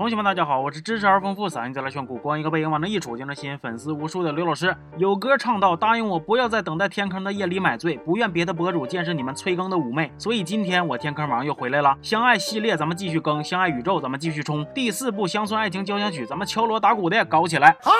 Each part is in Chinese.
同学们，大家好，我是知识而丰富、嗓音再来炫酷、光一个背影往那一杵就能吸引粉丝无数的刘老师。有歌唱到，答应我不要在等待天坑的夜里买醉，不愿别的博主见识你们催更的妩媚。所以今天我天坑王又回来了，相爱系列咱们继续更，相爱宇宙咱们继续冲，第四部乡村爱情交响曲咱们敲锣打鼓的搞起来。好。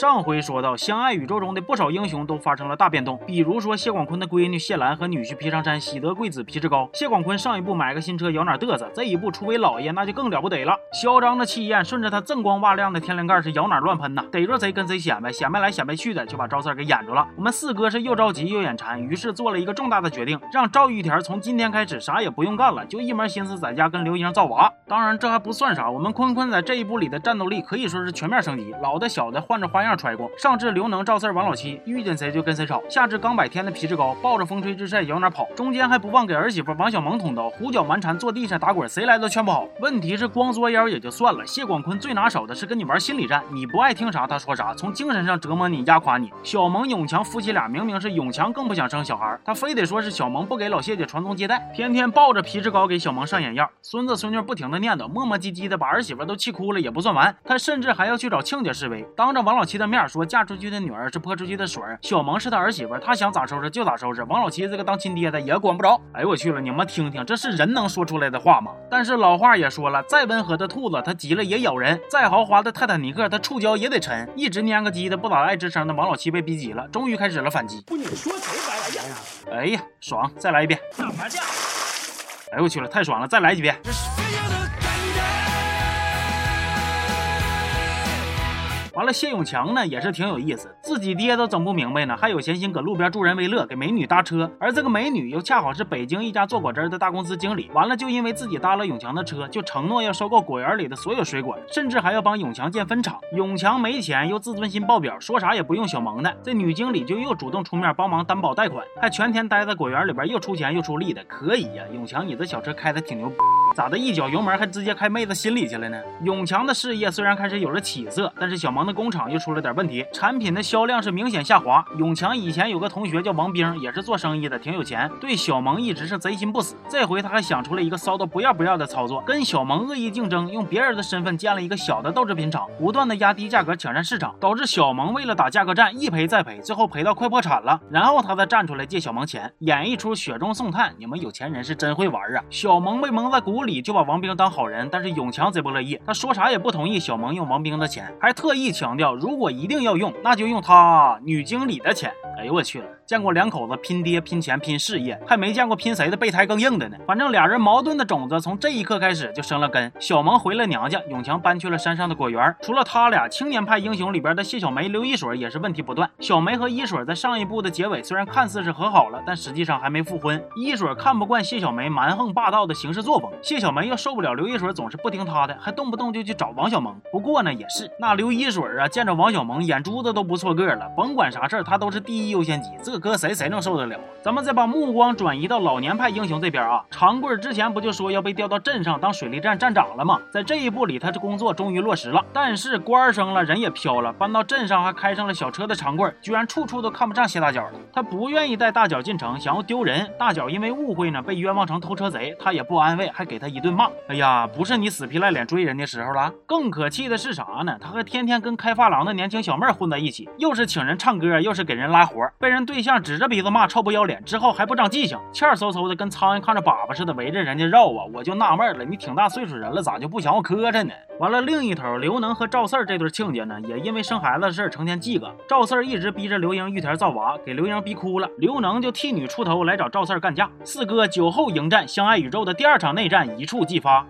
上回说到，相爱宇宙中的不少英雄都发生了大变动，比如说谢广坤的闺女谢兰和女婿皮长山喜得贵子皮志高。谢广坤上一步买个新车摇哪嘚瑟，这一步出为老爷那就更了不得了，嚣张的气焰顺着他锃光瓦亮的天灵盖是摇哪乱喷呐，逮着谁跟谁显摆，显摆来显摆去的就把赵四给掩住了。我们四哥是又着急又眼馋，于是做了一个重大的决定，让赵玉田从今天开始啥也不用干了，就一门心思在家跟刘英造娃。当然这还不算啥，我们坤坤在这一部里的战斗力可以说是全面升级，老的小的换着花样揣过，上至。刘能、赵四、王老七遇见谁就跟谁吵，下至刚百天的皮志高抱着风吹日晒摇哪跑，中间还不忘给儿媳妇王小萌捅刀，胡搅蛮缠坐地上打滚，谁来都劝不好。问题是光作妖也就算了，谢广坤最拿手的是跟你玩心理战，你不爱听啥他说啥，从精神上折磨你压垮你。小萌、永强夫妻俩明明是永强更不想生小孩，他非得说是小萌不给老谢家传宗接代，天天抱着皮志高给小萌上眼药，孙子孙女不停的念叨，磨磨唧唧的把儿媳妇都气哭了也不算完，他甚至还要去找亲家示威，当着王老七的面说嫁出去的女儿是泼出去的水，小萌是他儿媳妇，他想咋收拾就咋收拾。王老七这个当亲爹的也管不着。哎呦我去了，你们听听，这是人能说出来的话吗？但是老话也说了，再温和的兔子，它急了也咬人；再豪华的泰坦尼克，它触礁也得沉。一直蔫个鸡的不咋爱吱声的王老七被逼急了，终于开始了反击。不，你说谁白来呀？哎呀，爽！再来一遍。打麻将。哎呦我去了，太爽了！再来几遍。完了，谢永强呢也是挺有意思，自己爹都整不明白呢，还有闲心搁路边助人为乐，给美女搭车。而这个美女又恰好是北京一家做果汁的大公司经理。完了，就因为自己搭了永强的车，就承诺要收购果园里的所有水果，甚至还要帮永强建分厂。永强没钱又自尊心爆表，说啥也不用小萌的。这女经理就又主动出面帮忙担保贷款，还全天待在果园里边，又出钱又出力的，可以呀。永强，你这小车开的挺牛，咋的一脚油门还直接开妹子心里去了呢？永强的事业虽然开始有了起色，但是小萌的。工厂又出了点问题，产品的销销量是明显下滑。永强以前有个同学叫王兵，也是做生意的，挺有钱，对小萌一直是贼心不死。这回他还想出了一个骚到不要不要的操作，跟小萌恶意竞争，用别人的身份建了一个小的豆制品厂，不断的压低价格抢占市场，导致小萌为了打价格战一赔再赔，最后赔到快破产了。然后他再站出来借小萌钱，演一出雪中送炭。你们有钱人是真会玩啊！小萌被蒙在鼓里，就把王兵当好人，但是永强贼不乐意，他说啥也不同意小萌用王兵的钱，还特意。强调，如果一定要用，那就用他女经理的钱。哎呦我去了！见过两口子拼爹拼钱拼事业，还没见过拼谁的备胎更硬的呢。反正俩人矛盾的种子从这一刻开始就生了根。小萌回了娘家，永强搬去了山上的果园。除了他俩，青年派英雄里边的谢小梅、刘一水也是问题不断。小梅和一水在上一部的结尾虽然看似是和好了，但实际上还没复婚。一水看不惯谢小梅蛮横霸道的行事作风，谢小梅又受不了刘一水总是不听她的，还动不动就去找王小萌。不过呢，也是那刘一水啊，见着王小萌眼珠子都不错个了，甭管啥事儿他都是第一优先级。这搁谁谁能受得了？咱们再把目光转移到老年派英雄这边啊。长贵之前不就说要被调到镇上当水利站站长了吗？在这一步里，他这工作终于落实了。但是官升了，人也飘了，搬到镇上还开上了小车的长贵，居然处处都看不上谢大脚了。他不愿意带大脚进城，想要丢人。大脚因为误会呢，被冤枉成偷车贼，他也不安慰，还给他一顿骂。哎呀，不是你死皮赖脸追人的时候了。更可气的是啥呢？他还天天跟开发廊的年轻小妹混在一起，又是请人唱歌，又是给人拉活，被人对象。指着鼻子骂臭不要脸，之后还不长记性，欠嗖嗖的跟苍蝇看着粑粑似的围着人家绕啊！我就纳闷了，你挺大岁数人了，咋就不想我磕碜呢？完了，另一头刘能和赵四这对亲家呢，也因为生孩子的事儿成天记个。赵四儿一直逼着刘英玉田造娃，给刘英逼哭了。刘能就替女出头来找赵四儿干架。四哥酒后迎战，相爱宇宙的第二场内战一触即发。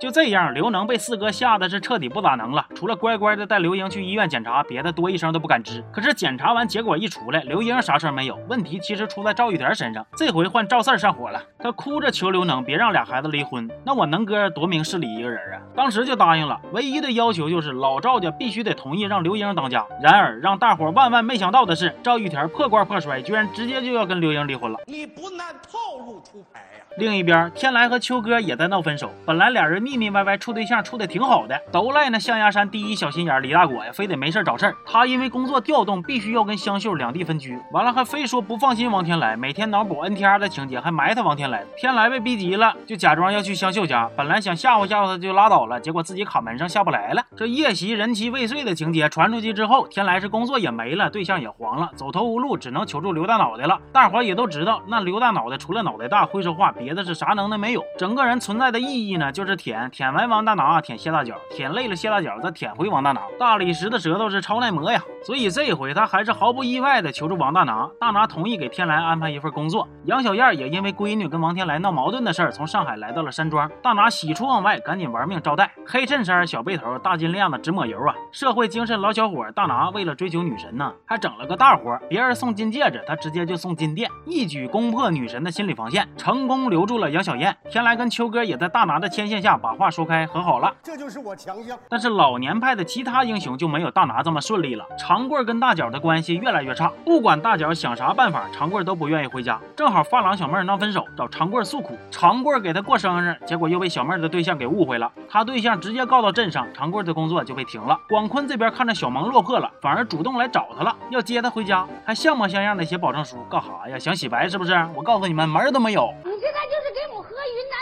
就这样，刘能被四哥吓得是彻底不咋能了，除了乖乖的带刘英去医院检查，别的多一声都不敢吱。可是检查完结果一出来，刘英啥事儿没有，问题其实出在赵玉田身上。这回换赵四儿上火了，他哭着求刘能别让俩孩子离婚。那我能哥多明事理一个人啊，当时就答应了，唯一的要求就是老赵家必须得同意让刘英当家。然而让大伙万万没想到的是，赵玉田破罐破摔，居然直接就要跟刘英离婚了。你不按套路出牌呀？另一边，天来和秋哥也在闹分手，本来俩人。腻腻歪歪处对象处的挺好的，都赖那象牙山第一小心眼李大果呀，非得没事找事儿。他因为工作调动，必须要跟香秀两地分居，完了还非说不放心王天来，每天脑补 NTR 的情节，还埋汰王天来。天来被逼急了，就假装要去香秀家，本来想吓唬吓唬他就拉倒了，结果自己卡门上下不来了。这夜袭人妻未遂的情节传出去之后，天来是工作也没了，对象也黄了，走投无路，只能求助刘大脑袋了。大伙也都知道，那刘大脑袋除了脑袋大会说话，别的是啥能耐没有。整个人存在的意义呢，就是舔，舔完王大拿，舔谢大脚，舔累了谢大脚，再舔回王大拿。大理石的舌头是超耐磨呀，所以这回他还是毫不意外的求助王大拿。大拿同意给天来安排一份工作。杨小燕也因为闺女跟王天来闹矛盾的事儿，从上海来到了山庄。大拿喜出望外，赶紧玩命招待。黑衬衫、小背头、大金链子，直抹油啊！社会精神老小伙大拿为了追求女神呢，还整了个大活，别人送金戒指，他直接就送金店，一举攻破女神的心理防线，成功留住了杨小燕。天来跟秋哥也在大拿的牵线下把话说开，和好了。这就是我强项。但是老年派的其他英雄就没有大拿这么顺利了。长贵跟大脚的关系越来越差，不管大脚想啥办法，长贵都不愿意回家。正好发廊小妹闹分手，找长贵诉苦，长贵给他过生日，结果又被小妹的对象给误会了，他对象直接告到镇上，长贵的工作就被停了。广坤这边看着小萌落魄了，反而主动来找他了，要接他回家，还像模像样的写保证书，干哈呀？想洗白是不是？我告诉你们，门都没有。你现在就是给我喝云南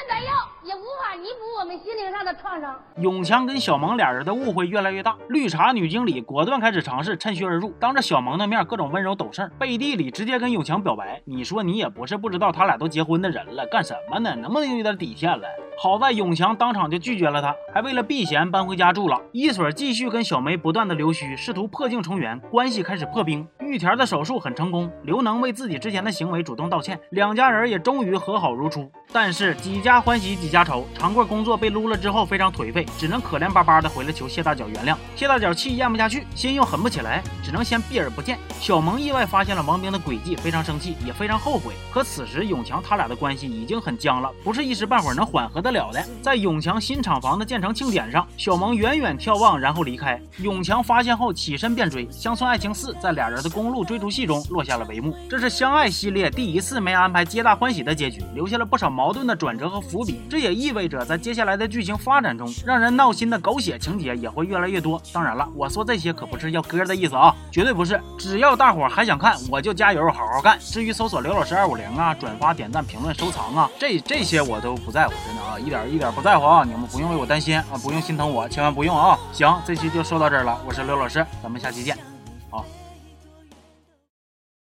弥补我们心灵上的创伤。永强跟小萌俩人的误会越来越大，绿茶女经理果断开始尝试趁虚而入，当着小萌的面各种温柔抖事，背地里直接跟永强表白。你说你也不是不知道他俩都结婚的人了，干什么呢？能不能有点底线了？好在永强当场就拒绝了他，还为了避嫌搬回家住了。一水继续跟小梅不断的溜须，试图破镜重圆，关系开始破冰。玉田的手术很成功，刘能为自己之前的行为主动道歉，两家人也终于和好如初。但是几家欢喜几家愁，长贵工作被撸了之后非常颓废，只能可怜巴巴的回来求谢大脚原谅。谢大脚气咽不下去，心又狠不起来，只能先避而不见。小萌意外发现了王兵的诡计，非常生气，也非常后悔。可此时永强他俩的关系已经很僵了，不是一时半会儿能缓和。得了的，在永强新厂房的建成庆典上，小萌远远眺望，然后离开。永强发现后起身便追，《乡村爱情四》在俩人的公路追逐戏中落下了帷幕。这是相爱系列第一次没安排皆大欢喜的结局，留下了不少矛盾的转折和伏笔。这也意味着在接下来的剧情发展中，让人闹心的狗血情节也会越来越多。当然了，我说这些可不是要歌的意思啊，绝对不是。只要大伙还想看，我就加油好好干。至于搜索刘老师二五零啊，转发、点赞、评论、收藏啊，这这些我都不在乎，真的啊。一点一点不在乎啊！你们不用为我担心啊，不用心疼我，千万不用啊！行，这期就说到这儿了，我是刘老师，咱们下期见。